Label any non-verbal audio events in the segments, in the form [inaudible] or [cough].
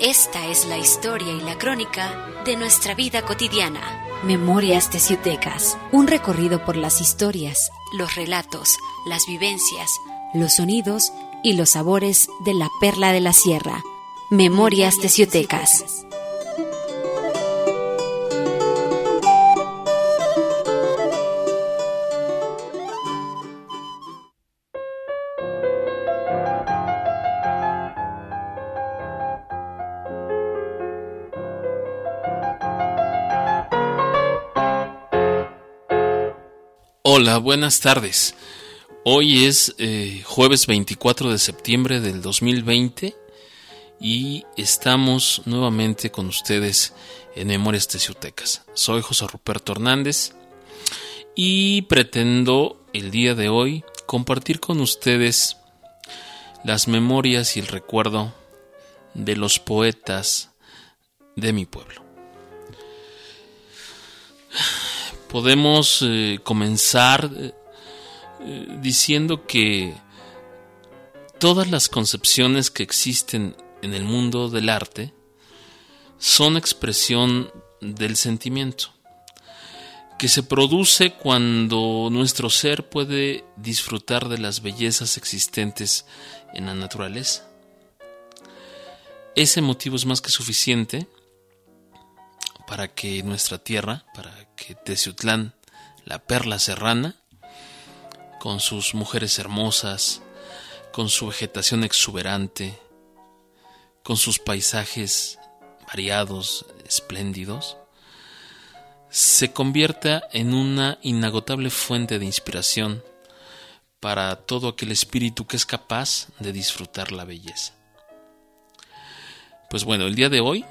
Esta es la historia y la crónica de nuestra vida cotidiana. Memorias Teciutecas, un recorrido por las historias, los relatos, las vivencias, los sonidos y los sabores de la perla de la sierra. Memorias Teciutecas. Hola, buenas tardes. Hoy es eh, jueves 24 de septiembre del 2020 y estamos nuevamente con ustedes en Memorias Teciutecas. Soy José Ruperto Hernández y pretendo el día de hoy compartir con ustedes las memorias y el recuerdo de los poetas de mi pueblo podemos eh, comenzar eh, eh, diciendo que todas las concepciones que existen en el mundo del arte son expresión del sentimiento, que se produce cuando nuestro ser puede disfrutar de las bellezas existentes en la naturaleza. Ese motivo es más que suficiente para que nuestra tierra, para que Teciutlán, la perla serrana, con sus mujeres hermosas, con su vegetación exuberante, con sus paisajes variados, espléndidos, se convierta en una inagotable fuente de inspiración para todo aquel espíritu que es capaz de disfrutar la belleza. Pues bueno, el día de hoy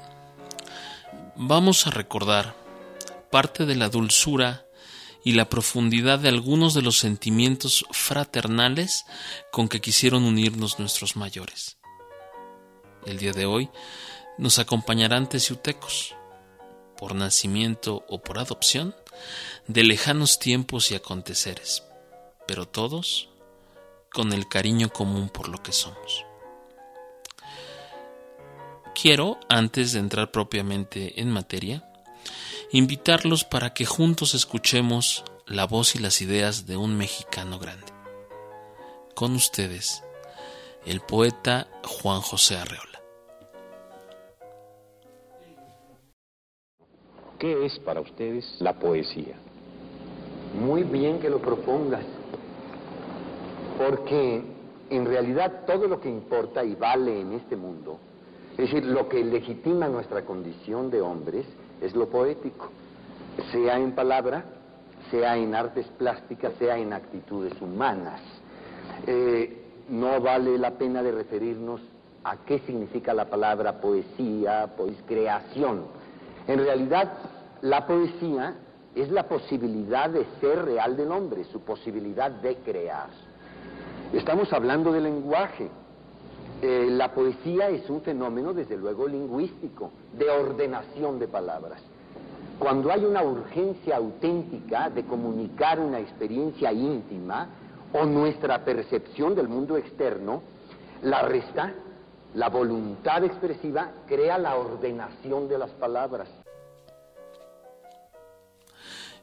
vamos a recordar parte de la dulzura y la profundidad de algunos de los sentimientos fraternales con que quisieron unirnos nuestros mayores. El día de hoy nos acompañarán teciutecos, por nacimiento o por adopción, de lejanos tiempos y aconteceres, pero todos con el cariño común por lo que somos. Quiero, antes de entrar propiamente en materia, invitarlos para que juntos escuchemos la voz y las ideas de un mexicano grande. Con ustedes, el poeta Juan José Arreola. ¿Qué es para ustedes la poesía? Muy bien que lo propongas, porque en realidad todo lo que importa y vale en este mundo es decir, lo que legitima nuestra condición de hombres es lo poético, sea en palabra, sea en artes plásticas, sea en actitudes humanas. Eh, no vale la pena de referirnos a qué significa la palabra poesía, pues creación. En realidad, la poesía es la posibilidad de ser real del hombre, su posibilidad de crear. Estamos hablando de lenguaje, eh, la poesía es un fenómeno, desde luego, lingüístico, de ordenación de palabras. Cuando hay una urgencia auténtica de comunicar una experiencia íntima o nuestra percepción del mundo externo, la resta, la voluntad expresiva, crea la ordenación de las palabras.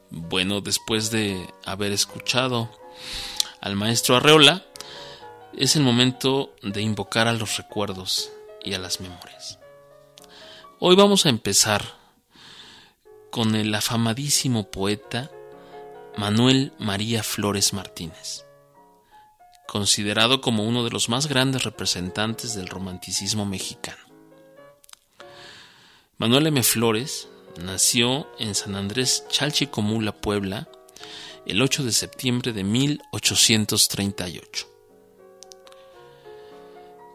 Bueno, después de haber escuchado al maestro Arreola, es el momento de invocar a los recuerdos y a las memorias. Hoy vamos a empezar con el afamadísimo poeta Manuel María Flores Martínez, considerado como uno de los más grandes representantes del romanticismo mexicano. Manuel M. Flores nació en San Andrés Chalchicomula, Puebla, el 8 de septiembre de 1838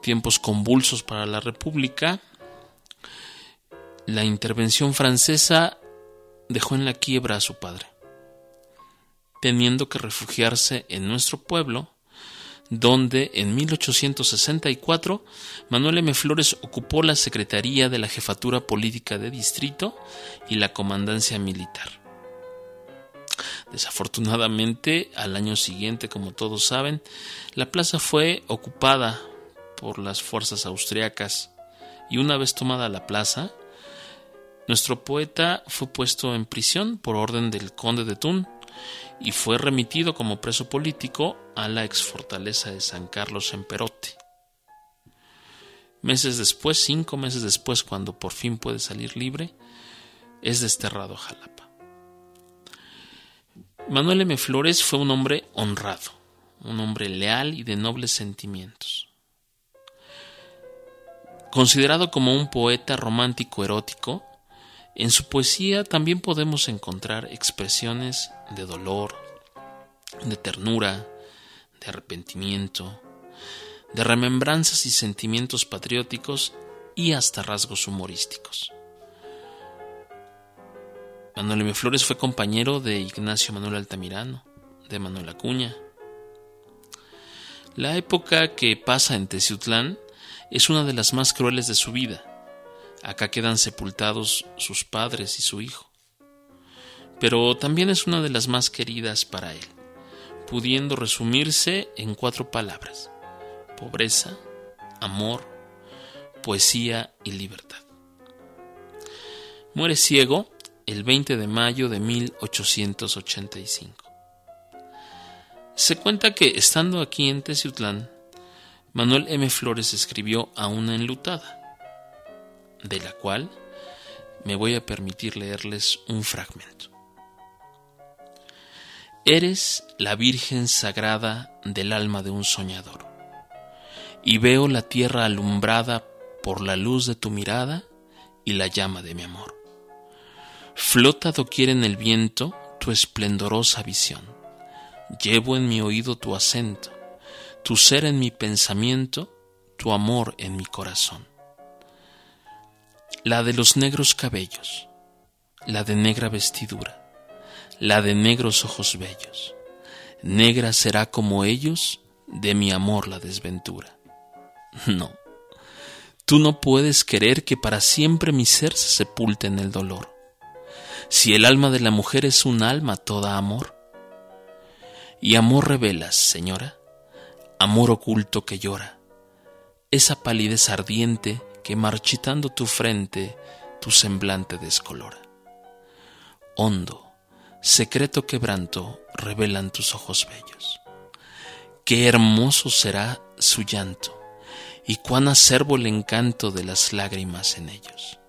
tiempos convulsos para la República, la intervención francesa dejó en la quiebra a su padre, teniendo que refugiarse en nuestro pueblo, donde en 1864 Manuel M. Flores ocupó la Secretaría de la Jefatura Política de Distrito y la Comandancia Militar. Desafortunadamente, al año siguiente, como todos saben, la plaza fue ocupada por las fuerzas austriacas y una vez tomada la plaza, nuestro poeta fue puesto en prisión por orden del conde de Thun y fue remitido como preso político a la exfortaleza de San Carlos en Perote. Meses después, cinco meses después, cuando por fin puede salir libre, es desterrado a Jalapa. Manuel M. Flores fue un hombre honrado, un hombre leal y de nobles sentimientos. Considerado como un poeta romántico erótico, en su poesía también podemos encontrar expresiones de dolor, de ternura, de arrepentimiento, de remembranzas y sentimientos patrióticos y hasta rasgos humorísticos. Manuel M. Flores fue compañero de Ignacio Manuel Altamirano, de Manuel Acuña. La época que pasa en Teciutlán es una de las más crueles de su vida. Acá quedan sepultados sus padres y su hijo. Pero también es una de las más queridas para él, pudiendo resumirse en cuatro palabras pobreza, amor, poesía y libertad. Muere ciego el 20 de mayo de 1885. Se cuenta que, estando aquí en Teciutlán, Manuel M. Flores escribió a una enlutada, de la cual me voy a permitir leerles un fragmento. Eres la Virgen sagrada del alma de un soñador y veo la tierra alumbrada por la luz de tu mirada y la llama de mi amor. Flota doquier en el viento tu esplendorosa visión. Llevo en mi oído tu acento, tu ser en mi pensamiento, tu amor en mi corazón. La de los negros cabellos, la de negra vestidura, la de negros ojos bellos. Negra será como ellos de mi amor la desventura. [laughs] No. Tú no puedes querer que para siempre mi ser se sepulte en el dolor. Si el alma de la mujer es un alma toda amor. Y amor revelas, señora, amor oculto que llora, esa palidez ardiente que marchitando tu frente tu semblante descolora. Hondo, secreto quebranto revelan tus ojos bellos. Qué hermoso será su llanto y cuán acervo el encanto de las lágrimas en ellos.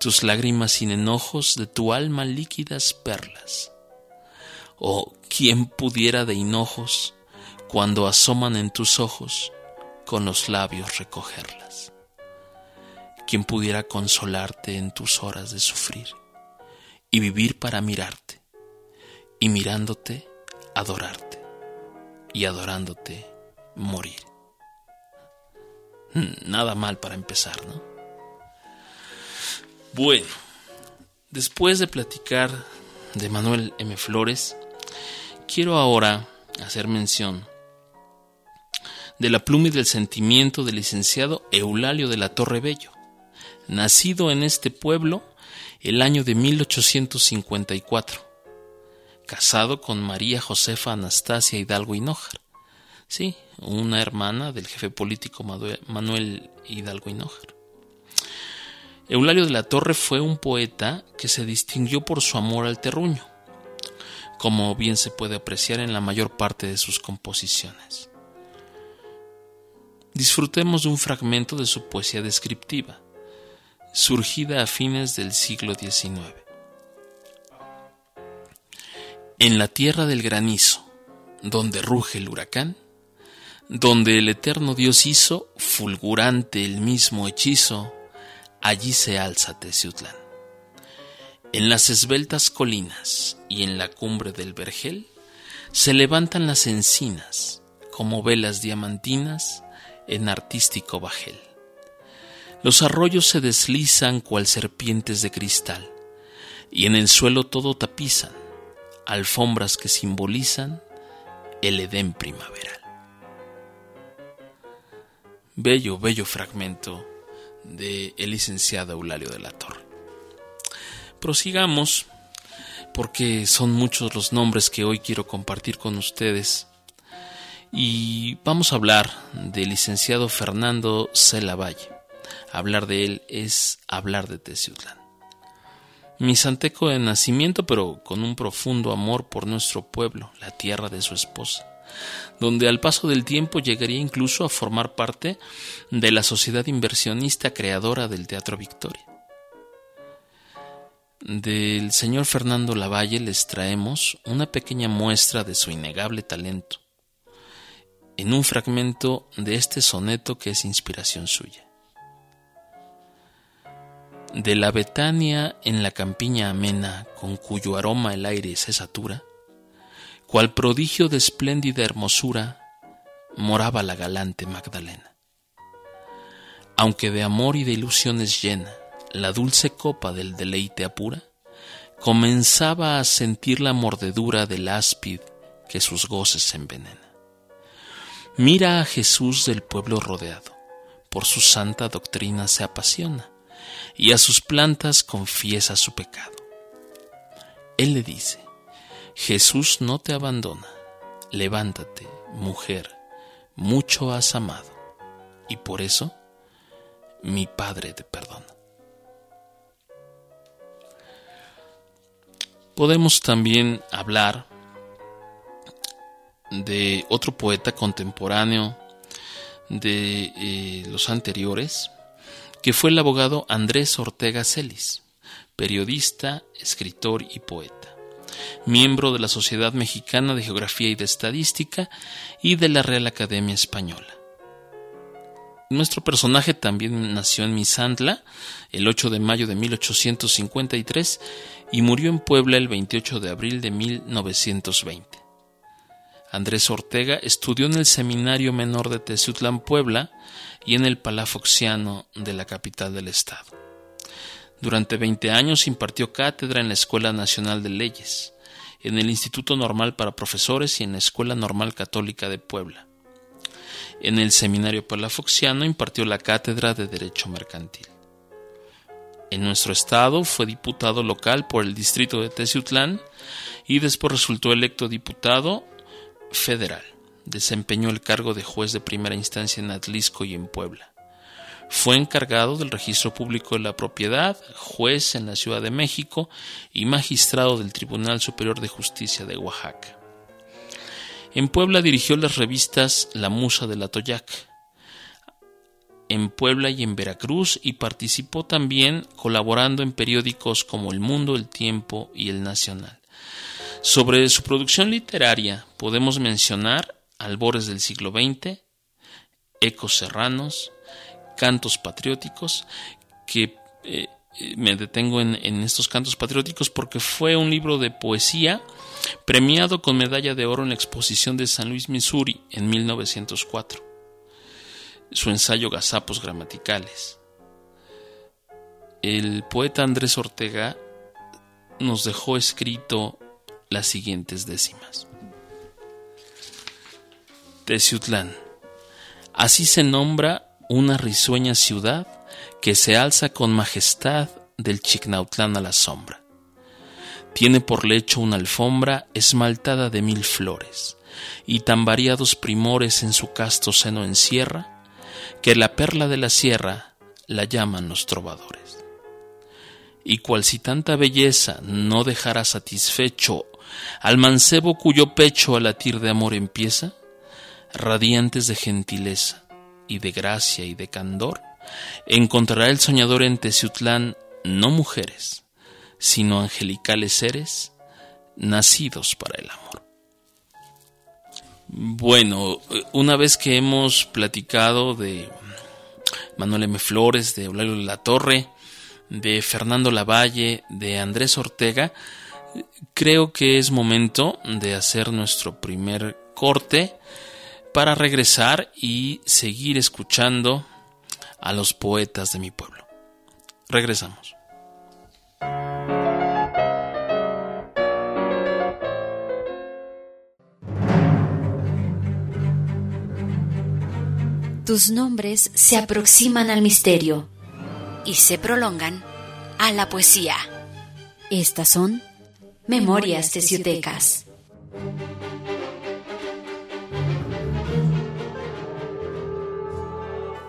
Tus lágrimas sin enojos de tu alma líquidas perlas. Oh, ¿quién pudiera de hinojos, cuando asoman en tus ojos, con los labios recogerlas? ¿Quién pudiera consolarte en tus horas de sufrir y vivir para mirarte, y mirándote, adorarte, y adorándote, morir? Nada mal para empezar, ¿no? Bueno, después de platicar de Manuel M. Flores, quiero ahora hacer mención de la pluma y del sentimiento del licenciado Eulalio de la Torre Bello, nacido en este pueblo el año de 1854, casado con María Josefa Anastasia Hidalgo Hinojar, Sí, una hermana del jefe político Manuel Hidalgo Hinojar. Eulalio de la Torre fue un poeta que se distinguió por su amor al terruño, como bien se puede apreciar en la mayor parte de sus composiciones. Disfrutemos de un fragmento de su poesía descriptiva, surgida a fines del siglo XIX. En la tierra del granizo, donde ruge el huracán, donde el eterno Dios hizo fulgurante el mismo hechizo, allí se alza Teciutlán. En las esbeltas colinas y en la cumbre del vergel se levantan las encinas como velas diamantinas en artístico bajel. Los arroyos se deslizan cual serpientes de cristal y en el suelo todo tapizan alfombras que simbolizan el Edén primaveral. Bello, bello fragmento de el licenciado Eulalio de la Torre. Prosigamos, porque son muchos los nombres que hoy quiero compartir con ustedes. Y vamos a hablar del licenciado Fernando Cela Valle. Hablar de él es hablar de Teciutlán. Misanteco de nacimiento, pero con un profundo amor por nuestro pueblo, la tierra de su esposa, donde al paso del tiempo llegaría incluso a formar parte de la sociedad inversionista creadora del Teatro Victoria. Del señor Fernando Lavalle les traemos una pequeña muestra de su innegable talento, en un fragmento de este soneto que es inspiración suya de la Betania en la campiña amena, con cuyo aroma el aire se satura, cual prodigio de espléndida hermosura, moraba la galante Magdalena. Aunque de amor y de ilusiones llena, la dulce copa del deleite apura, comenzaba a sentir la mordedura del áspid que sus goces envenena. Mira a Jesús del pueblo rodeado, por su santa doctrina se apasiona y a sus plantas confiesa su pecado. Él le dice, Jesús no te abandona, levántate, mujer, mucho has amado, y por eso mi Padre te perdona. Podemos también hablar de otro poeta contemporáneo de eh, los anteriores, que fue el abogado Andrés Ortega Celis, periodista, escritor y poeta, miembro de la Sociedad Mexicana de Geografía y de Estadística y de la Real Academia Española. Nuestro personaje también nació en Misantla el 8 de mayo de 1853 y murió en Puebla el 28 de abril de 1920. Andrés Ortega estudió en el Seminario Menor de Teciutlán, Puebla, y en el Palafoxiano de la capital del estado. Durante 20 años impartió cátedra en la Escuela Nacional de Leyes, en el Instituto Normal para Profesores y en la Escuela Normal Católica de Puebla. En el Seminario Palafoxiano impartió la cátedra de Derecho Mercantil. En nuestro estado fue diputado local por el distrito de Teciutlán y después resultó electo diputado federal desempeñó el cargo de juez de primera instancia en Atlisco y en Puebla. Fue encargado del registro público de la propiedad, juez en la Ciudad de México y magistrado del Tribunal Superior de Justicia de Oaxaca. En Puebla dirigió las revistas La Musa de la Toyac, en Puebla y en Veracruz y participó también colaborando en periódicos como El Mundo, El Tiempo y El Nacional. Sobre su producción literaria podemos mencionar albores del siglo XX, ecos serranos, cantos patrióticos, que eh, me detengo en, en, estos cantos patrióticos porque fue un libro de poesía premiado con medalla de oro en la exposición de San Luis, Missouri, en 1904. Su ensayo Gazapos gramaticales. El poeta Andrés Ortega nos dejó escrito las siguientes décimas. Teciutlán. Así se nombra una risueña ciudad que se alza con majestad del Chicnautlán a la sombra. Tiene por lecho una alfombra esmaltada de mil flores, y tan variados primores en su casto seno encierra, que la perla de la sierra la llaman los trovadores. Y cual si tanta belleza no dejara satisfecho al mancebo cuyo pecho a latir de amor empieza, radiantes de gentileza y de gracia y de candor, encontrará el soñador en Teciutlán no mujeres, sino angelicales seres nacidos para el amor. Bueno, una vez que hemos platicado de Manuel M. Flores, de la Torre, de Fernando Lavalle, de Andrés Ortega, creo que es momento de hacer nuestro primer corte para regresar y seguir escuchando a los poetas de mi pueblo. Regresamos. Tus nombres se aproximan al misterio y se prolongan a la poesía. Estas son Memorias Teciutecas.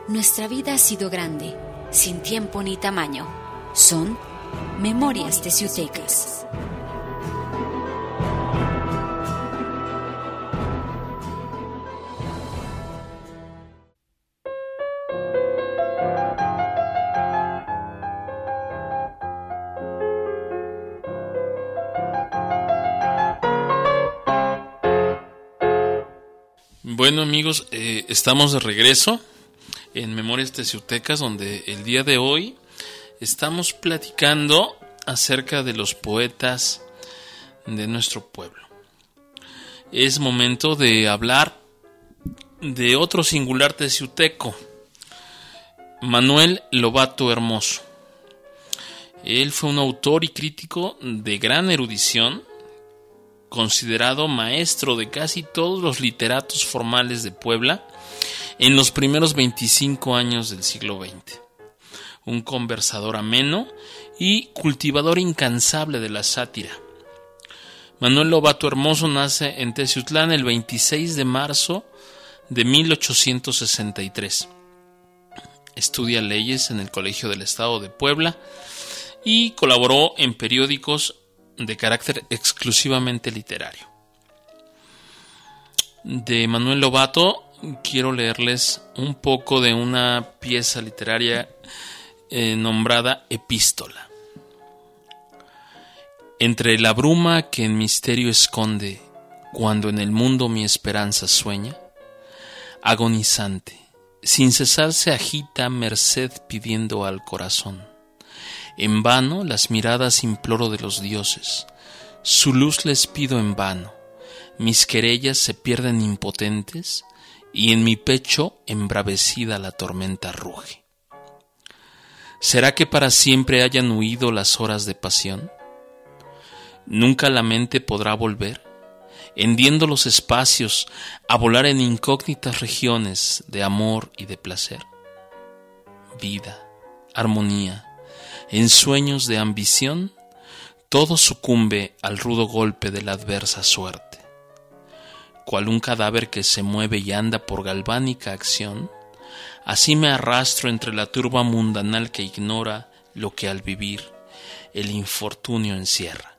Nuestra vida ha sido grande, sin tiempo ni tamaño. Son Memorias Teciutecas. Bueno amigos, eh, estamos de regreso en Memorias Teciutecas, donde el día de hoy estamos platicando acerca de los poetas de nuestro pueblo. Es momento de hablar de otro singular teciuteco, Manuel Lobato Hermoso. Él fue un autor y crítico de gran erudición, considerado maestro de casi todos los literatos formales de Puebla en los primeros 25 años del siglo XX. Un conversador ameno y cultivador incansable de la sátira. Manuel Lobato Hermoso nace en Teciutlán el 26 de marzo de 1863. Estudia leyes en el Colegio del Estado de Puebla y colaboró en periódicos de carácter exclusivamente literario. De Manuel Lobato quiero leerles un poco de una pieza literaria eh, nombrada Epístola. Entre la bruma que en misterio esconde cuando en el mundo mi esperanza sueña, agonizante, sin cesar se agita merced pidiendo al corazón en vano las miradas imploro de los dioses, su luz les pido en vano, mis querellas se pierden impotentes, y en mi pecho embravecida la tormenta ruge. ¿Será que para siempre hayan huido las horas de pasión? ¿Nunca la mente podrá volver, hendiendo los espacios, a volar en incógnitas regiones de amor y de placer? Vida, armonía, en sueños de ambición, todo sucumbe al rudo golpe de la adversa suerte. Cual un cadáver que se mueve y anda por galvánica acción, así me arrastro entre la turba mundanal que ignora lo que al vivir el infortunio encierra.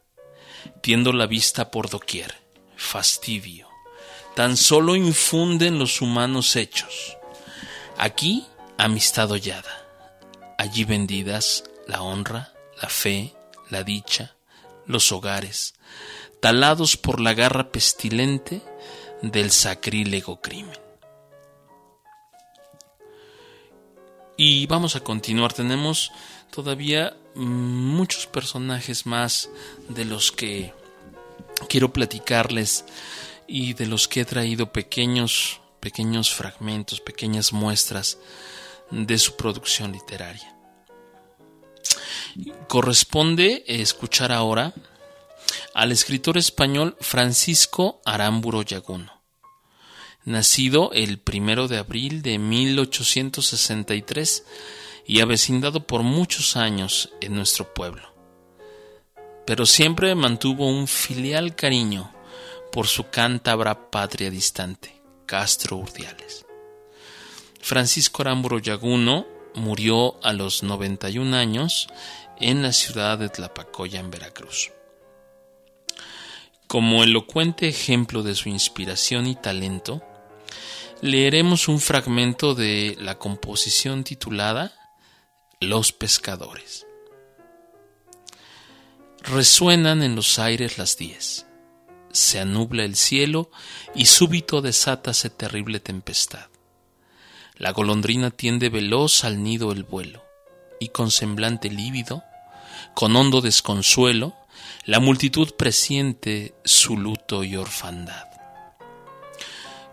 Tiendo la vista por doquier, fastidio, tan solo infunden los humanos hechos. Aquí amistad hollada, allí vendidas la honra, la fe, la dicha, los hogares, talados por la garra pestilente del sacrílego crimen. Y vamos a continuar, tenemos todavía muchos personajes más de los que quiero platicarles y de los que he traído pequeños pequeños fragmentos, pequeñas muestras de su producción literaria. Corresponde escuchar ahora al escritor español Francisco Aramburo Yaguno, nacido el primero de abril de 1863 y avecindado por muchos años en nuestro pueblo. Pero siempre mantuvo un filial cariño por su cántabra patria distante, Castro Urdiales. Francisco Aramburo Yaguno murió a los 91 años en la ciudad de Tlapacoya, en Veracruz. Como elocuente ejemplo de su inspiración y talento, leeremos un fragmento de la composición titulada Los pescadores. Resuenan en los aires las diez, se anubla el cielo y súbito desátase terrible tempestad. La golondrina tiende veloz al nido el vuelo, y con semblante lívido con hondo desconsuelo, la multitud presiente su luto y orfandad.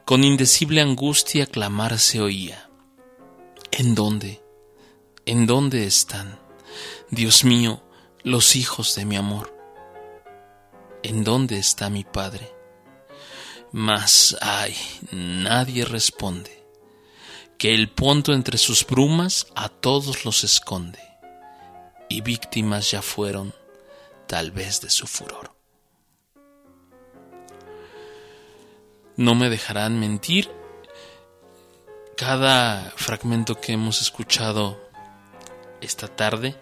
Con indecible angustia clamar se oía. ¿En dónde? ¿En dónde están, Dios mío, los hijos de mi amor? ¿En dónde está mi Padre? Mas, ay, nadie responde, que el ponto entre sus brumas a todos los esconde, y víctimas ya fueron, tal vez, de su furor. No me dejarán mentir, cada fragmento que hemos escuchado esta tarde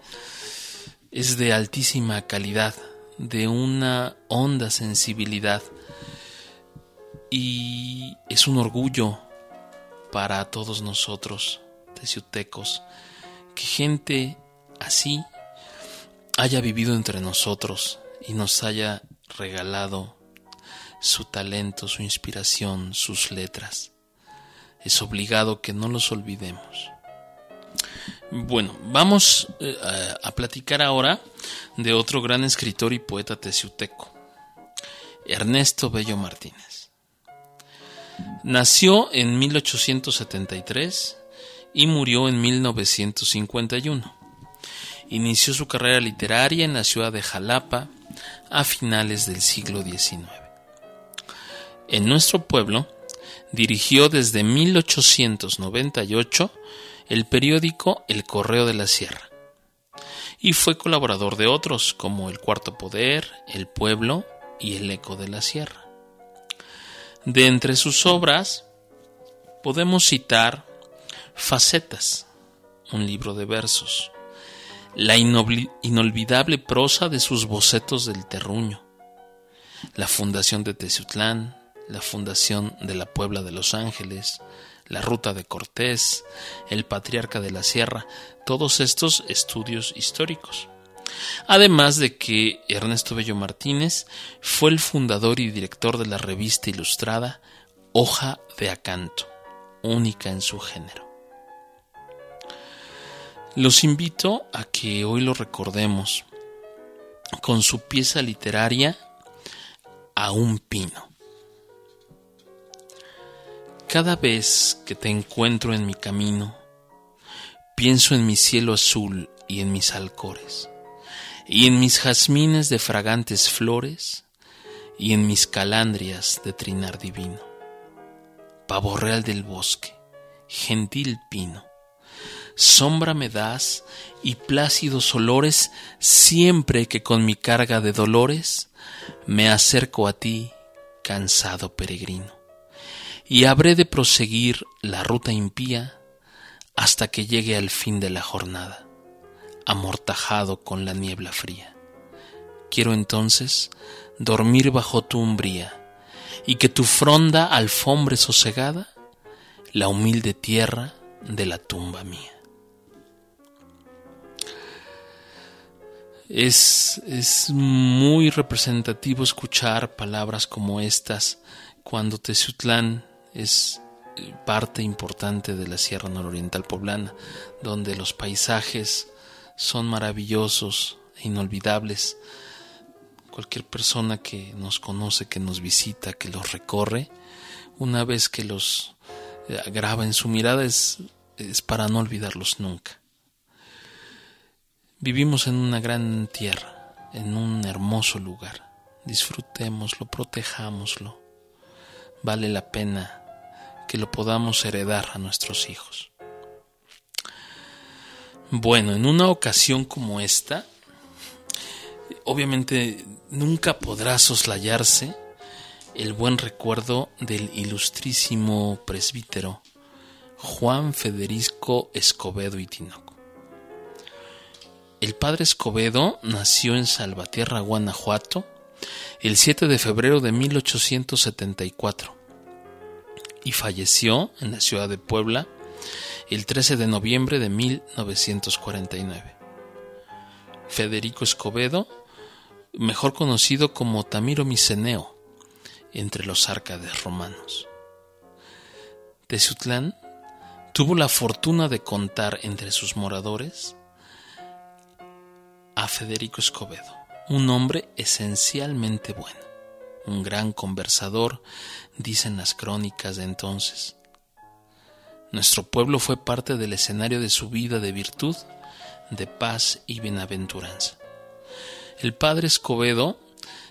es de altísima calidad, de una honda sensibilidad, y es un orgullo para todos nosotros, teciutecos, que gente así haya vivido entre nosotros y nos haya regalado su talento, su inspiración, sus letras. Es obligado que no los olvidemos. Bueno, vamos eh, a, platicar ahora de otro gran escritor y poeta teciuteco, Ernesto Bello Martínez. Nació en 1873 y murió en 1951. Inició su carrera literaria en la ciudad de Jalapa a finales del siglo XIX. En nuestro pueblo dirigió desde 1898 el periódico El Correo de la Sierra y fue colaborador de otros como El Cuarto Poder, El Pueblo y El Eco de la Sierra. De entre sus obras podemos citar Facetas, un libro de versos, la inolvidable prosa de sus bocetos del terruño, la fundación de Teciutlán, la fundación de la Puebla de Los Ángeles, la ruta de Cortés, el patriarca de la Sierra, todos estos estudios históricos. Además de que Ernesto Bello Martínez fue el fundador y director de la revista ilustrada Hoja de Acanto, única en su género. Los invito a que hoy lo recordemos con su pieza literaria A un pino. Cada vez que te encuentro en mi camino, pienso en mi cielo azul y en mis alcores, y en mis jazmines de fragantes flores, y en mis calandrias de trinar divino. Pavo real del bosque, gentil pino, sombra me das y plácidos olores siempre que con mi carga de dolores me acerco a ti, cansado peregrino y habré de proseguir la ruta impía hasta que llegue al fin de la jornada, amortajado con la niebla fría. Quiero entonces dormir bajo tu umbría y que tu fronda alfombre sosegada la humilde tierra de la tumba mía. Es, es muy representativo escuchar palabras como estas cuando Teciutlán es eh, parte importante de la Sierra Nororiental Poblana, donde los paisajes son maravillosos e inolvidables. Cualquier persona que nos conoce, que nos visita, que los recorre, una vez que los eh, graba en su mirada es, es para no olvidarlos nunca. Vivimos en una gran tierra, en un hermoso lugar. Disfrutémoslo, protejámoslo. Vale la pena que lo podamos heredar a nuestros hijos. Bueno, en una ocasión como esta, obviamente nunca podrá soslayarse el buen recuerdo del ilustrísimo presbítero Juan Federico Escobedo y. El padre Escobedo nació en Salvatierra, Guanajuato, el 7 de febrero de 1874 y falleció en la ciudad de Puebla el 13 de noviembre de 1949. Federico Escobedo, mejor conocido como Tamiro Miceneo, entre los árcades romanos. Teciutlán tuvo la fortuna de contar entre sus moradores a Federico Escobedo, un hombre esencialmente bueno un gran conversador, dicen las crónicas de entonces. Nuestro pueblo fue parte del escenario de su vida de virtud, de paz y bienaventuranza. El padre Escobedo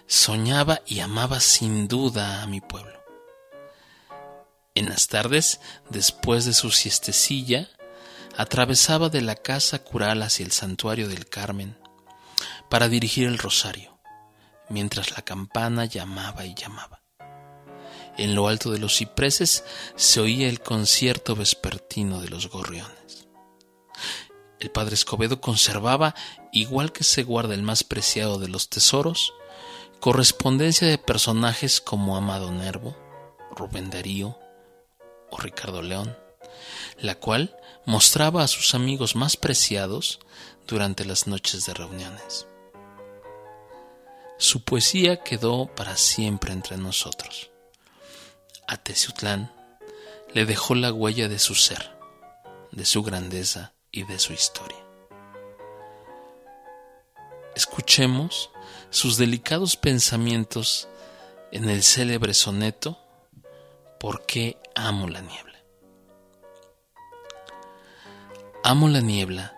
soñaba y amaba sin duda a mi pueblo. En las tardes, después de su siestecilla, atravesaba de la casa cural hacia el santuario del Carmen para dirigir el rosario mientras la campana llamaba y llamaba. En lo alto de los cipreses se oía el concierto vespertino de los gorriones. El padre Escobedo conservaba, igual que se guarda el más preciado de los tesoros, correspondencia de personajes como Amado Nervo, Rubén Darío o Ricardo León, la cual mostraba a sus amigos más preciados durante las noches de reuniones. Su poesía quedó para siempre entre nosotros. A Teciutlán le dejó la huella de su ser, de su grandeza y de su historia. Escuchemos sus delicados pensamientos en el célebre soneto ¿Por qué amo la niebla? Amo la niebla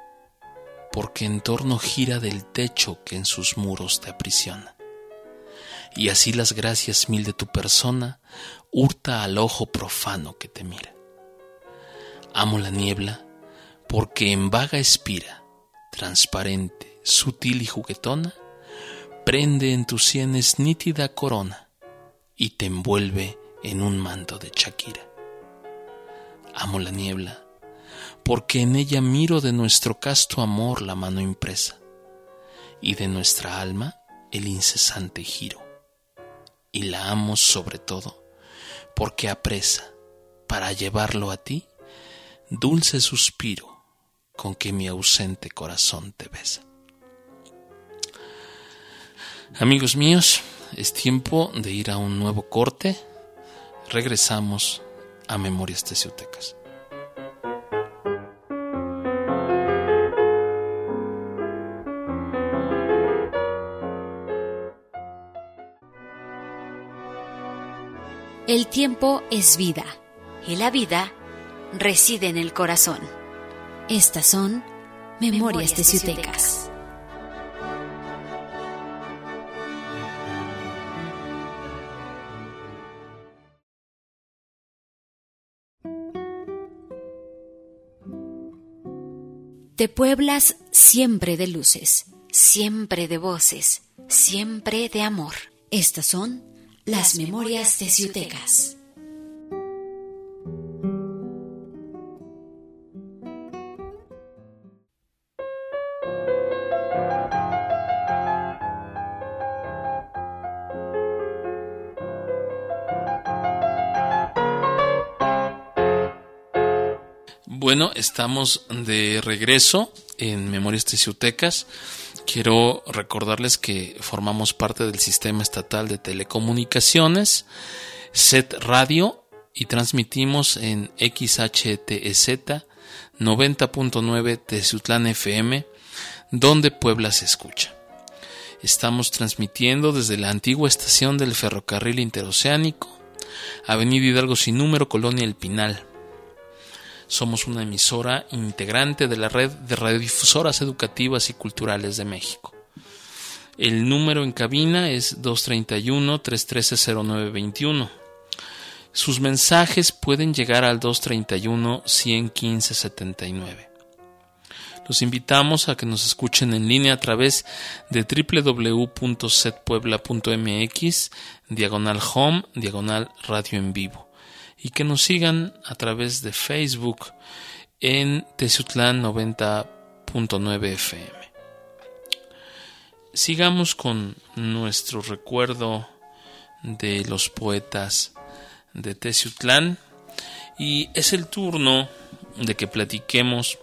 porque en torno gira del techo que en sus muros te aprisiona. Y así las gracias mil de tu persona hurta al ojo profano que te mira. Amo la niebla porque en vaga espira, transparente, sutil y juguetona, prende en tus sienes nítida corona y te envuelve en un manto de Shakira. Amo la niebla, porque en ella miro de nuestro casto amor la mano impresa, y de nuestra alma el incesante giro. Y la amo sobre todo, porque apresa, para llevarlo a ti, dulce suspiro con que mi ausente corazón te besa. Amigos míos, es tiempo de ir a un nuevo corte regresamos a Memorias Teciutecas. El tiempo es vida y la vida reside en el corazón. Estas son Memorias Teciutecas. Te pueblas siempre de luces, siempre de voces, siempre de amor. Estas son las memorias de. Bueno, estamos de regreso en Memorias Teciutecas. Quiero recordarles que formamos parte del Sistema Estatal de Telecomunicaciones, SET Radio, y transmitimos en XHTZ 90.9 Teciutlán FM, donde Puebla se escucha. Estamos transmitiendo desde la antigua estación del ferrocarril interoceánico, Avenida Hidalgo sin número, Colonia El Pinal somos una emisora integrante de la red de radiodifusoras educativas y culturales de México. El número en cabina es 231-313-0921. Sus mensajes pueden llegar al 231-115-79. Los invitamos a que nos escuchen en línea a través de www.setpuebla.mx, diagonal home, diagonal radio en vivo y que nos sigan a través de Facebook en Teciutlán 90.9 FM. Sigamos con nuestro recuerdo de los poetas de Teciutlán y es el turno de que platiquemos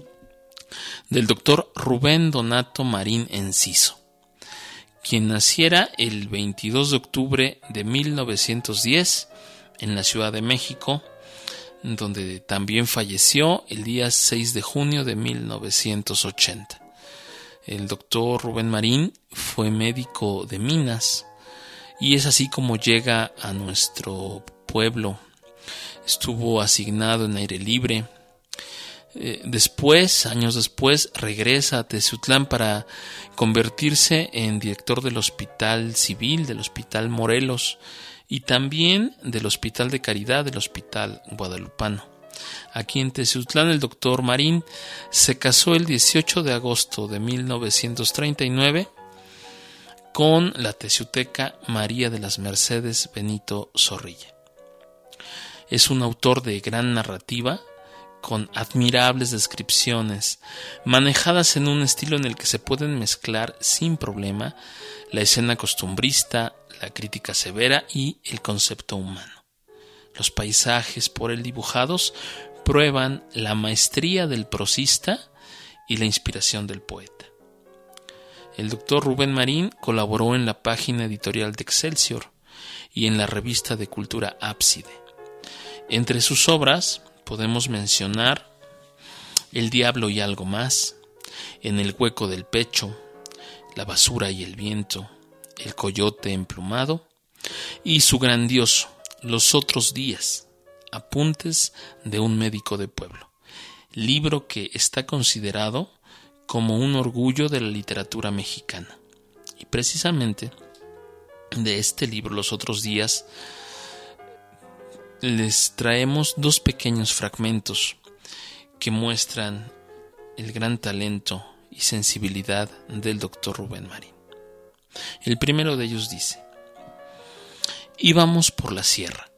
del doctor Rubén Donato Marín Enciso, quien naciera el 22 de octubre de 1910 en la Ciudad de México, donde también falleció el día 6 de junio de 1980. El doctor Rubén Marín fue médico de Minas y es así como llega a nuestro pueblo. Estuvo asignado en aire libre. Eh, después, años después, regresa a Teciutlán para convertirse en director del Hospital Civil, del Hospital Morelos, y también del Hospital de Caridad del Hospital Guadalupano. Aquí en Teciutlán el doctor Marín se casó el 18 de agosto de 1939 con la teciuteca María de las Mercedes Benito Zorrilla. Es un autor de gran narrativa, con admirables descripciones, manejadas en un estilo en el que se pueden mezclar sin problema la escena costumbrista, la crítica severa y el concepto humano. Los paisajes por él dibujados prueban la maestría del prosista y la inspiración del poeta. El doctor Rubén Marín colaboró en la página editorial de Excelsior y en la revista de cultura Ábside. Entre sus obras podemos mencionar El diablo y algo más, En el hueco del pecho, La basura y el viento, El coyote emplumado y su grandioso Los otros días, Apuntes de un médico de pueblo, libro que está considerado como un orgullo de la literatura mexicana. Y precisamente de este libro, Los otros días, les traemos dos pequeños fragmentos que muestran el gran talento y sensibilidad del doctor Rubén Marín. El primero de ellos dice, íbamos por la sierra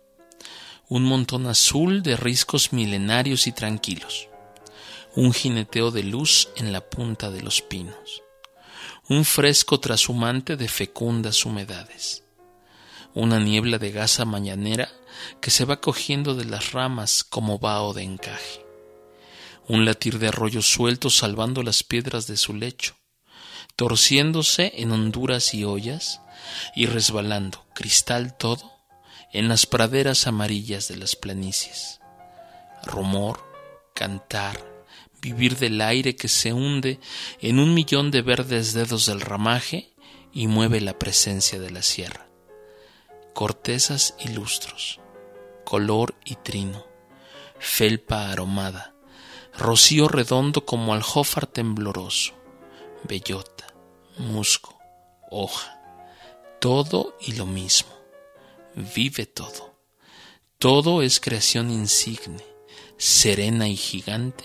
un montón azul de riscos milenarios y tranquilos, un jineteo de luz en la punta de los pinos, un fresco trashumante de fecundas humedades, una niebla de gasa mañanera que se va cogiendo de las ramas como vaho de encaje, un latir de arroyo suelto salvando las piedras de su lecho, torciéndose en honduras y ollas y resbalando, cristal todo, en las praderas amarillas de las planicies. Rumor, cantar, vivir del aire que se hunde en un millón de verdes dedos del ramaje y mueve la presencia de la sierra. Cortezas y lustros, color y trino, felpa aromada, rocío redondo como aljófar tembloroso, bellota, musgo, hoja, todo y lo mismo vive todo. Todo es creación insigne, serena y gigante,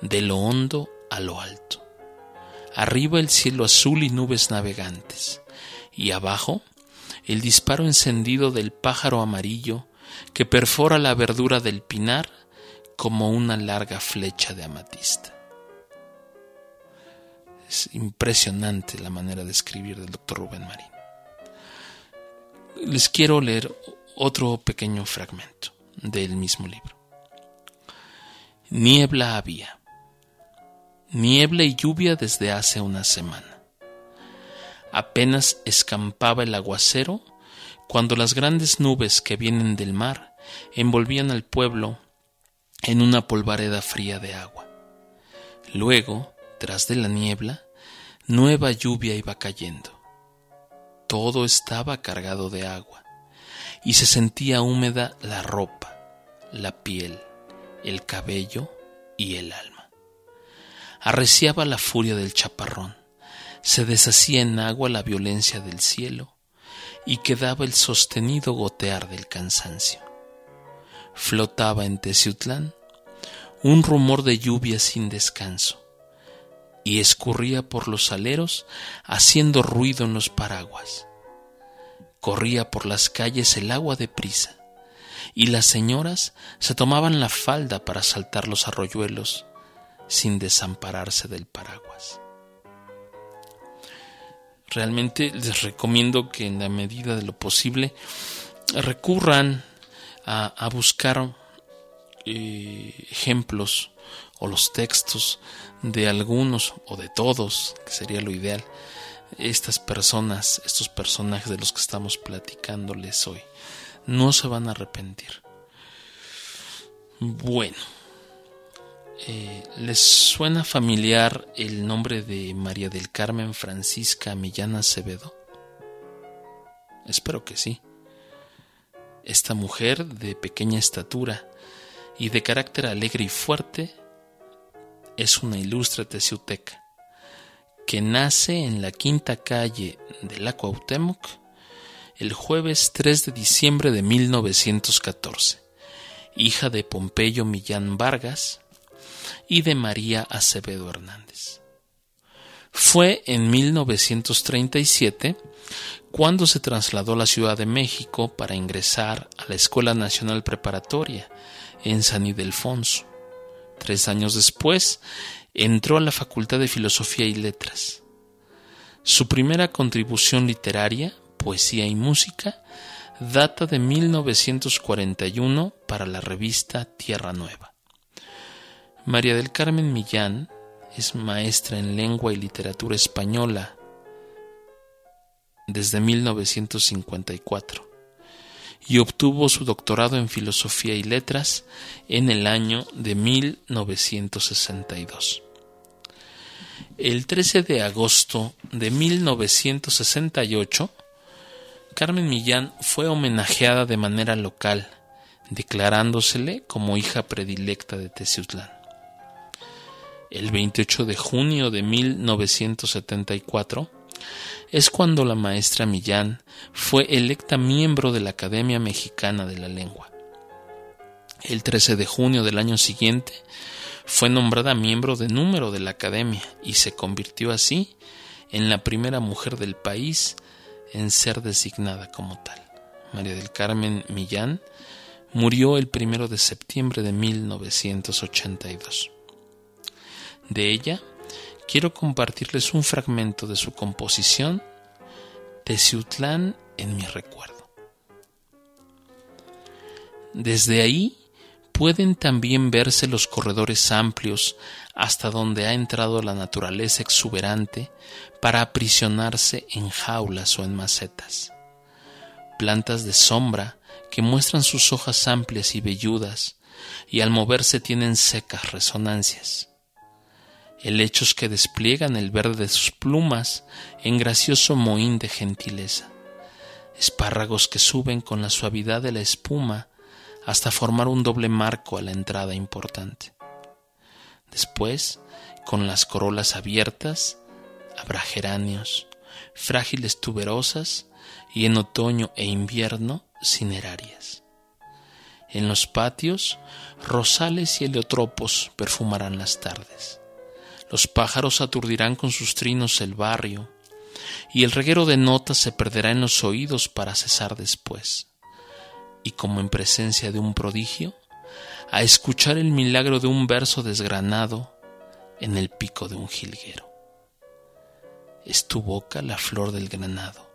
de lo hondo a lo alto. Arriba el cielo azul y nubes navegantes, y abajo el disparo encendido del pájaro amarillo que perfora la verdura del pinar como una larga flecha de amatista. Es impresionante la manera de escribir del doctor Rubén Marín les quiero leer otro pequeño fragmento del mismo libro. Niebla había. Niebla y lluvia desde hace una semana. Apenas escampaba el aguacero cuando las grandes nubes que vienen del mar envolvían al pueblo en una polvareda fría de agua. Luego, tras de la niebla, nueva lluvia iba cayendo todo estaba cargado de agua, y se sentía húmeda la ropa, la piel, el cabello y el alma. Arreciaba la furia del chaparrón, se deshacía en agua la violencia del cielo, y quedaba el sostenido gotear del cansancio. Flotaba en Teciutlán un rumor de lluvia sin descanso, y escurría por los aleros haciendo ruido en los paraguas. Corría por las calles el agua de prisa, y las señoras se tomaban la falda para saltar los arroyuelos sin desampararse del paraguas. Realmente les recomiendo que en la medida de lo posible recurran a, buscar eh, ejemplos o los textos de algunos o de todos, que sería lo ideal, estas personas, estos personajes de los que estamos platicándoles hoy. No se van a arrepentir. Bueno, eh, ¿les suena familiar el nombre de María del Carmen Francisca Millán Acevedo? Espero que sí. Esta mujer de pequeña estatura y de carácter alegre y fuerte es una ilustre teciuteca que nace en la quinta calle de la Cuauhtémoc el jueves 3 de diciembre de 1914, hija de Pompeyo Millán Vargas y de María Acevedo Hernández. Fue en 1937 cuando se trasladó a la Ciudad de México para ingresar a la Escuela Nacional Preparatoria en San Ildefonso. Tres años después, entró a la Facultad de Filosofía y Letras. Su primera contribución literaria, poesía y música, data de 1941 para la revista Tierra Nueva. María del Carmen Millán es maestra en lengua y literatura española desde 1954 y obtuvo su doctorado en Filosofía y Letras en el año de 1962. El 13 de agosto de 1968, Carmen Millán fue homenajeada de manera local, declarándosele como hija predilecta de Teciutlán. El 28 de junio de 1974, es cuando la maestra Millán fue electa miembro de la Academia Mexicana de la Lengua. El 13 de junio del año siguiente fue nombrada miembro de número de la Academia y se convirtió así en la primera mujer del país en ser designada como tal. María del Carmen Millán murió el primero de septiembre de 1982. De ella quiero compartirles un fragmento de su composición Teciutlán en mi recuerdo. Desde ahí pueden también verse los corredores amplios hasta donde ha entrado la naturaleza exuberante para aprisionarse en jaulas o en macetas. Plantas de sombra que muestran sus hojas amplias y velludas y al moverse tienen secas resonancias helechos que despliegan el verde de sus plumas en gracioso mohín de gentileza, espárragos que suben con la suavidad de la espuma hasta formar un doble marco a la entrada importante. Después, con las corolas abiertas, habrá geranios, frágiles tuberosas y en otoño e invierno cinerarias. En los patios, rosales y heliotropos perfumarán las tardes. Los pájaros aturdirán con sus trinos el barrio, y el reguero de notas se perderá en los oídos para cesar después. Y como en presencia de un prodigio, a escuchar el milagro de un verso desgranado en el pico de un jilguero. Es tu boca la flor del granado,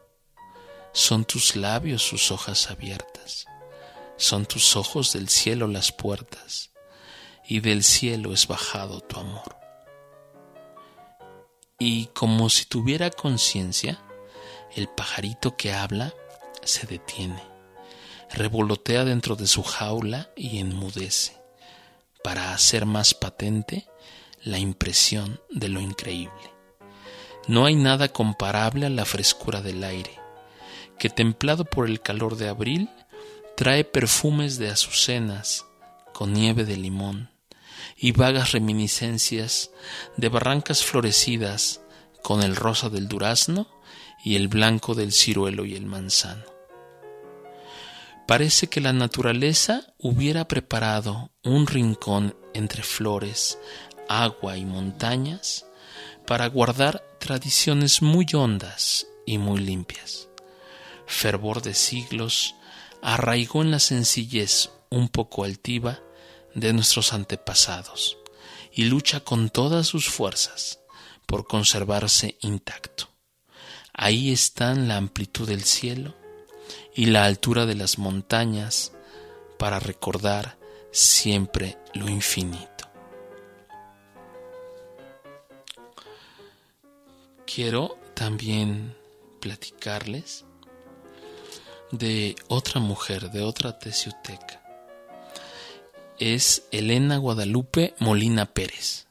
son tus labios sus hojas abiertas, son tus ojos del cielo las puertas, y del cielo es bajado tu amor y como si tuviera conciencia, el pajarito que habla se detiene, revolotea dentro de su jaula y enmudece, para hacer más patente la impresión de lo increíble. No hay nada comparable a la frescura del aire, que templado por el calor de abril, trae perfumes de azucenas con nieve de limón, y vagas reminiscencias de barrancas florecidas con el rosa del durazno y el blanco del ciruelo y el manzano. Parece que la naturaleza hubiera preparado un rincón entre flores, agua y montañas para guardar tradiciones muy hondas y muy limpias. Fervor de siglos arraigó en la sencillez un poco altiva de nuestros antepasados y lucha con todas sus fuerzas por conservarse intacto. Ahí están la amplitud del cielo y la altura de las montañas para recordar siempre lo infinito. Quiero también platicarles de otra mujer, de otra tesiuteca es Elena Guadalupe Molina Pérez,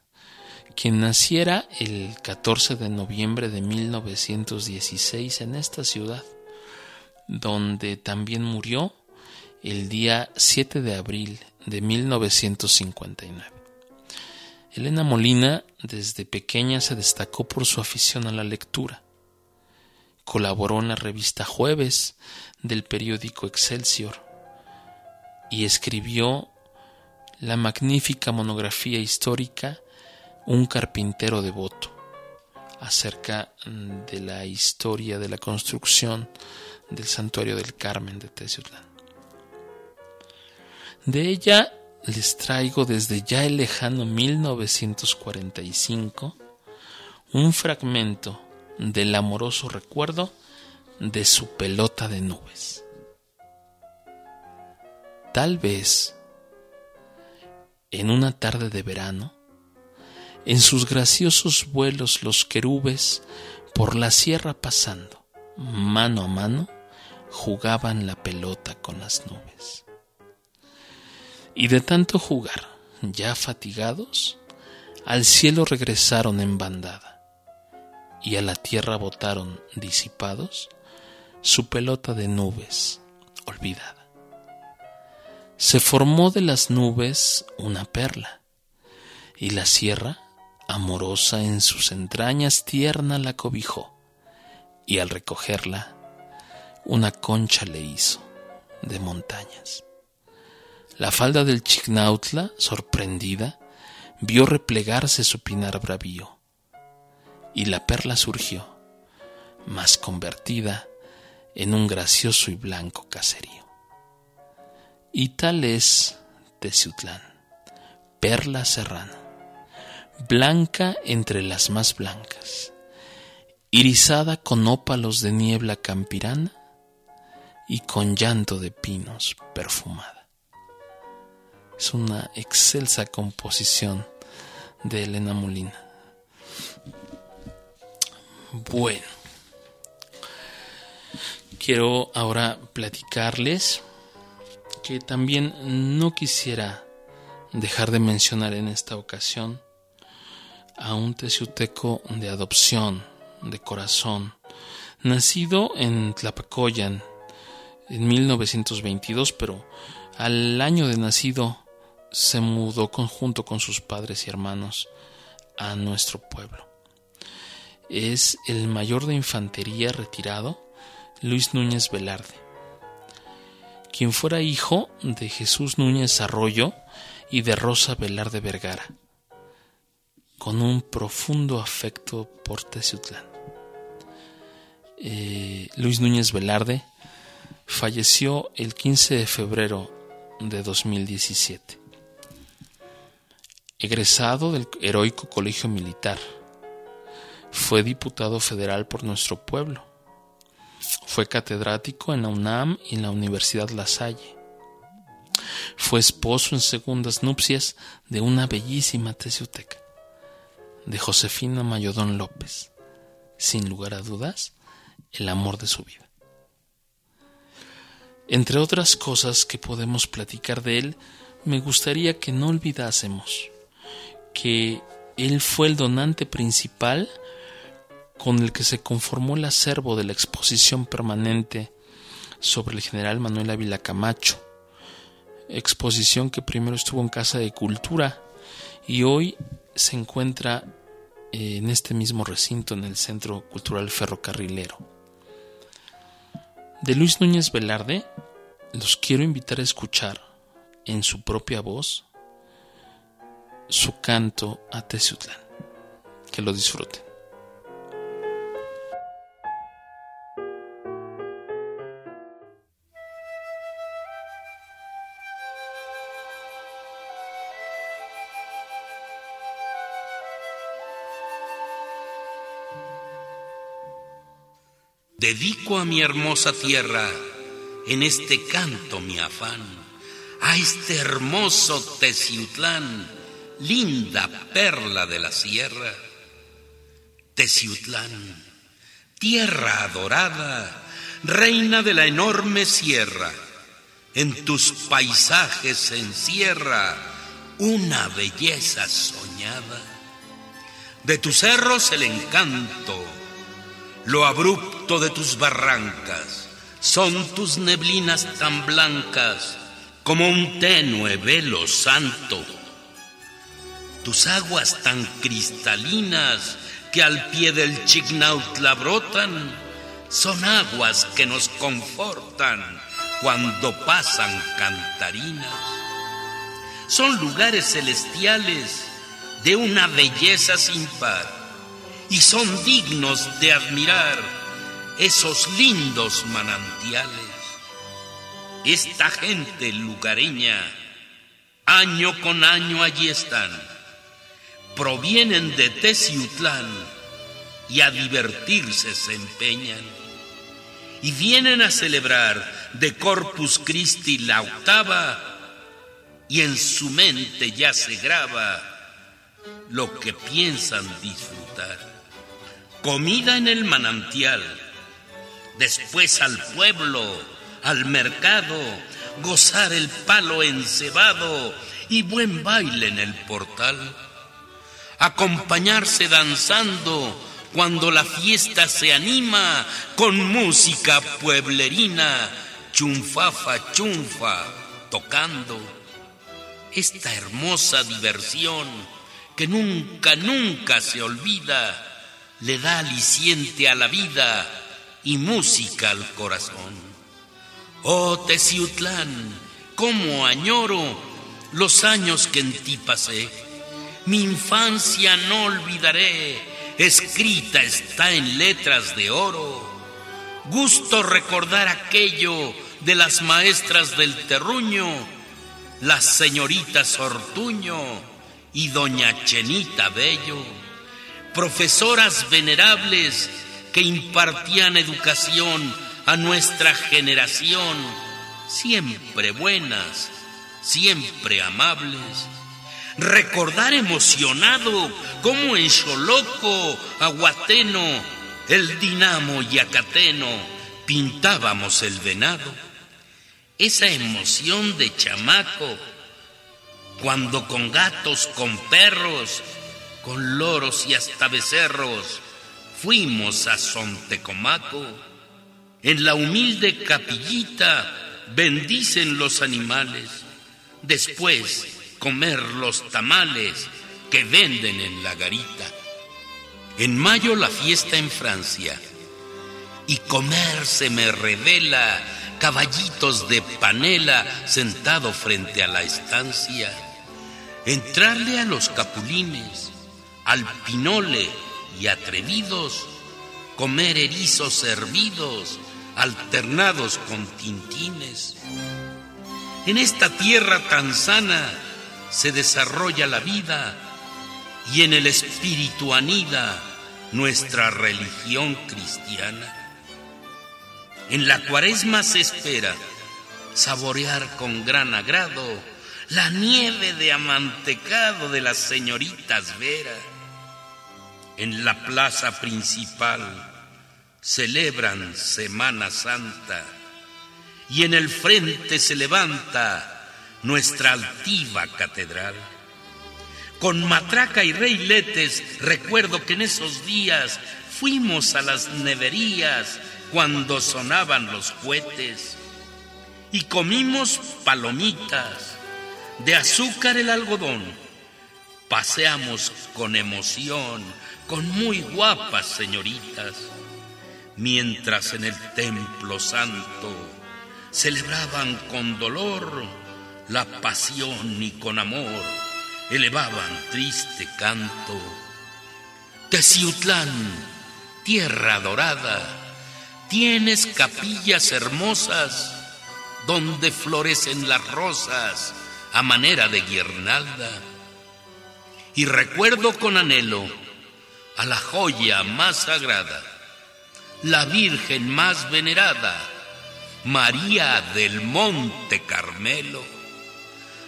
quien naciera el 14 de noviembre de 1916 en esta ciudad, donde también murió el día 7 de abril de 1959. Elena Molina desde pequeña se destacó por su afición a la lectura. Colaboró en la revista Jueves del periódico Excelsior y escribió la magnífica monografía histórica Un carpintero devoto, acerca de la historia de la construcción del santuario del Carmen de Teciutlán. De ella les traigo desde ya el lejano 1945 un fragmento del amoroso recuerdo de su pelota de nubes. Tal vez, en una tarde de verano, en sus graciosos vuelos los querubes por la sierra pasando, mano a mano, jugaban la pelota con las nubes. Y de tanto jugar, ya fatigados, al cielo regresaron en bandada, y a la tierra botaron, disipados, su pelota de nubes olvidada. Se formó de las nubes una perla, y la sierra, amorosa en sus entrañas tierna, la cobijó, y al recogerla, una concha le hizo de montañas. La falda del Chignautla, sorprendida, vio replegarse su pinar bravío, y la perla surgió, más convertida en un gracioso y blanco caserío. Y tal es Teciutlán, perla serrana, blanca entre las más blancas, irisada con ópalos de niebla campirana y con llanto de pinos perfumada. Es una excelsa composición de Elena Molina. Bueno, quiero ahora platicarles que también no quisiera dejar de mencionar en esta ocasión a un teciuteco de adopción, de corazón, nacido en Tlapacoyan en 1922, pero al año de nacido se mudó conjunto con sus padres y hermanos a nuestro pueblo. Es el mayor de infantería retirado, Luis Núñez Velarde, quien fuera hijo de Jesús Núñez Arroyo y de Rosa Velarde Vergara, con un profundo afecto por Teciutlán. Eh, Luis Núñez Velarde falleció el 15 de febrero de 2017 egresado del heroico colegio militar. Fue diputado federal por nuestro pueblo. Fue catedrático en la UNAM y en la Universidad La Salle. Fue esposo en segundas nupcias de una bellísima tesiuteca, de Josefina Mayodón López, sin lugar a dudas, el amor de su vida. Entre otras cosas que podemos platicar de él, me gustaría que no olvidásemos que él fue el donante principal con el que se conformó el acervo de la exposición permanente sobre el general Manuel Ávila Camacho, exposición que primero estuvo en Casa de Cultura y hoy se encuentra eh, en este mismo recinto en el Centro Cultural Ferrocarrilero. De Luis Núñez Velarde los quiero invitar a escuchar en su propia voz su canto a Teciutlán. Que lo disfruten. Dedico a mi hermosa tierra en este canto mi afán, a este hermoso Teciutlán linda perla de la sierra, Teciutlán, tierra adorada, reina de la enorme sierra, en tus paisajes se encierra una belleza soñada. De tus cerros el encanto, lo abrupto de tus barrancas, son tus neblinas tan blancas como un tenue velo santo. Tus aguas tan cristalinas que al pie del Chignautla brotan, son aguas que nos confortan cuando pasan cantarinas. Son lugares celestiales de una belleza sin par y son dignos de admirar esos lindos manantiales. Esta gente lugareña, año con año allí están, provienen de Teciutlán y a divertirse se empeñan y vienen a celebrar de Corpus Christi la octava y en su mente ya se graba lo que piensan disfrutar. Comida en el manantial, después al pueblo, al mercado, gozar el palo encebado y buen baile en el portal. Acompañarse danzando cuando la fiesta se anima con música pueblerina, chunfafa, chunfa, tocando. Esta hermosa diversión que nunca, nunca se olvida, le da aliciente a la vida y música al corazón. Oh Teciutlán, cómo añoro los años que en ti pasé. Mi infancia no olvidaré, escrita está en letras de oro. Gusto recordar aquello de las maestras del terruño, las señoritas Ortuño y doña Chenita Bello, profesoras venerables que impartían educación a nuestra generación, siempre buenas, siempre amables. Recordar emocionado como en Xoloco, Aguateno, el Dinamo y Acateno pintábamos el venado. Esa emoción de chamaco, cuando con gatos, con perros, con loros y hasta becerros, fuimos a Sontecomaco. En la humilde capillita bendicen los animales, después comer los tamales que venden en la garita. En mayo la fiesta en Francia y comer se me revela caballitos de panela sentado frente a la estancia. Entrarle a los capulines, al pinole y atrevidos, comer erizos hervidos, alternados con tintines. En esta tierra tan sana se desarrolla la vida y en el espíritu anida nuestra religión cristiana. En la cuaresma se espera saborear con gran agrado la nieve de amantecado de las señoritas Vera. En la plaza principal celebran Semana Santa y en el frente se levanta nuestra altiva catedral. Con matraca y reiletes recuerdo que en esos días fuimos a las neverías cuando sonaban los cohetes y comimos palomitas, de azúcar el algodón. Paseamos con emoción, con muy guapas señoritas, mientras en el templo santo celebraban con dolor la pasión y con amor elevaban triste canto. Teciutlán, tierra dorada, Tienes capillas hermosas donde florecen las rosas a manera de guirnalda. Y recuerdo con anhelo a la joya más sagrada, la Virgen más venerada, María del Monte Carmelo.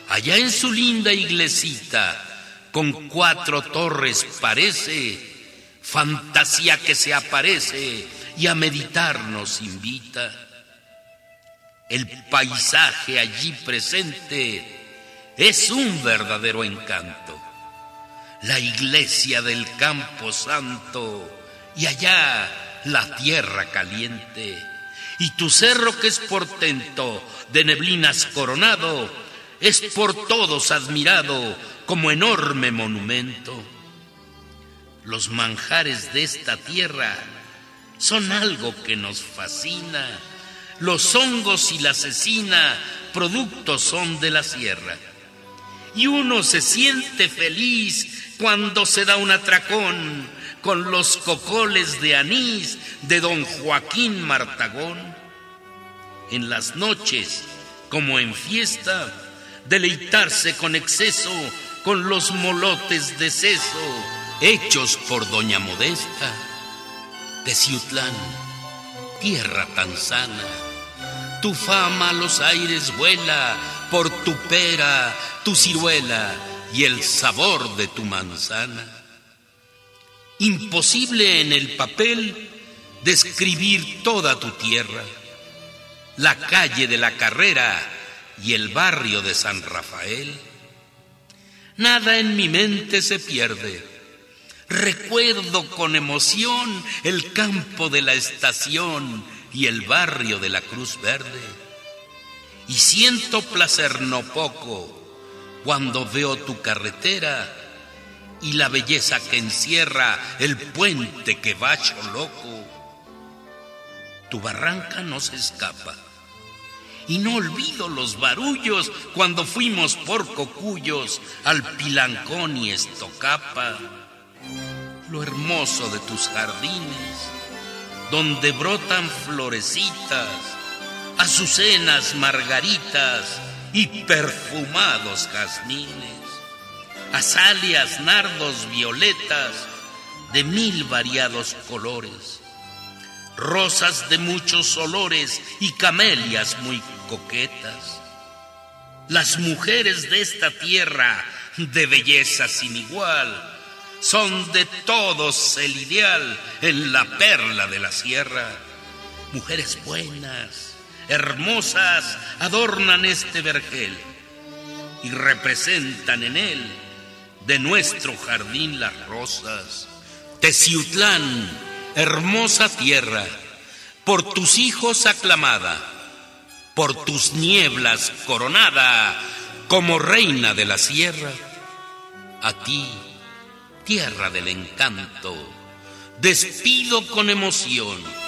Allá en su linda iglesita, con cuatro torres parece, fantasía que se aparece y a meditar nos invita. El paisaje allí presente es un verdadero encanto. La iglesia del campo santo y allá la tierra caliente. Y tu cerro que es portento de neblinas coronado, es por todos admirado como enorme monumento. Los manjares de esta tierra son algo que nos fascina. Los hongos y la cecina, productos son de la sierra. Y uno se siente feliz cuando se da un atracón con los cocoles de anís de don Joaquín Martagón. En las noches, como en fiesta, deleitarse con exceso con los molotes de seso hechos por doña Modesta. De Ciutlán, tierra tan sana, tu fama a los aires vuela por tu pera, tu ciruela y el sabor de tu manzana. Imposible en el papel describir toda tu tierra, la calle de la carrera y el barrio de San Rafael. Nada en mi mente se pierde. Recuerdo con emoción el campo de la estación y el barrio de la Cruz Verde. Y siento placer no poco cuando veo tu carretera y la belleza que encierra el puente que va loco. Tu barranca no se escapa. Y no olvido los barullos cuando fuimos por cocuyos al Pilancón y Estocapa. Lo hermoso de tus jardines, donde brotan florecitas, azucenas, margaritas y perfumados jazmines azalias, nardos, violetas de mil variados colores, rosas de muchos olores y camelias muy coquetas. Las mujeres de esta tierra de belleza sin igual son de todos el ideal en la perla de la sierra. Mujeres buenas, hermosas, adornan este vergel y representan en él de nuestro jardín las rosas. Teciutlán, hermosa tierra, por tus hijos aclamada, por tus nieblas coronada como reina de la sierra. A ti, tierra del encanto, despido con emoción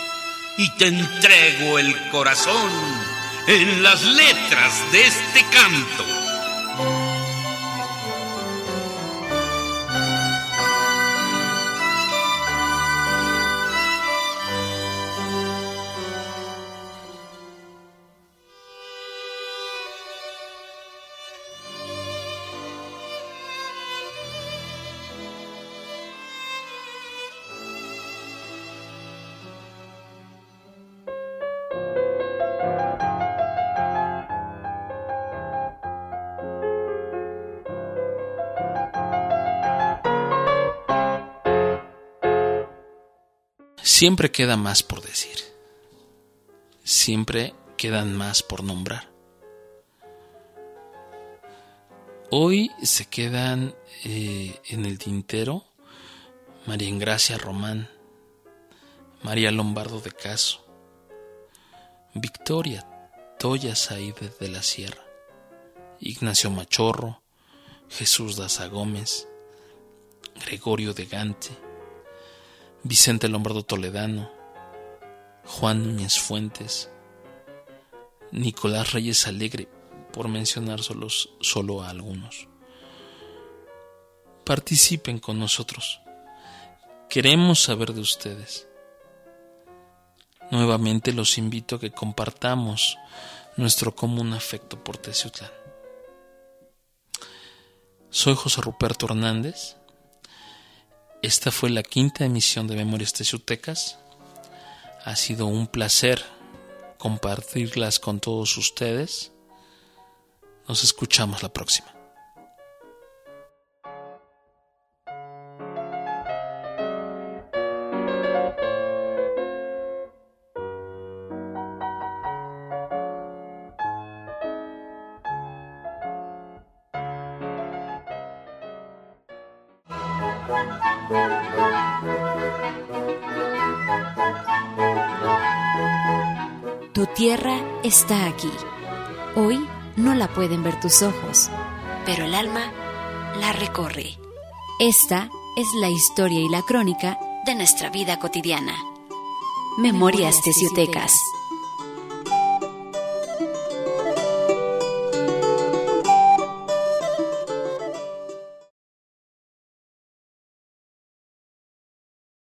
y te entrego el corazón en las letras de este canto. Siempre queda más por decir. Siempre quedan más por nombrar. Hoy se quedan eh, en el tintero María Ingracia Román, María Lombardo de Caso, Victoria Toya Saide de la Sierra, Ignacio Machorro, Jesús Daza Gómez, Gregorio de Gante, Vicente Lombardo Toledano, Juan Núñez Fuentes, Nicolás Reyes Alegre, por mencionar solo, a algunos. Participen con nosotros. Queremos saber de ustedes. Nuevamente los invito a que compartamos nuestro común afecto por Teciutlán. Soy José Ruperto Hernández esta fue la quinta emisión de Memorias Teciutecas. Ha sido un placer compartirlas con todos ustedes. Nos escuchamos la próxima. Está aquí. Hoy no la pueden ver tus ojos, pero el alma la recorre. Esta es la historia y la crónica de nuestra vida cotidiana. Memorias Teciutecas.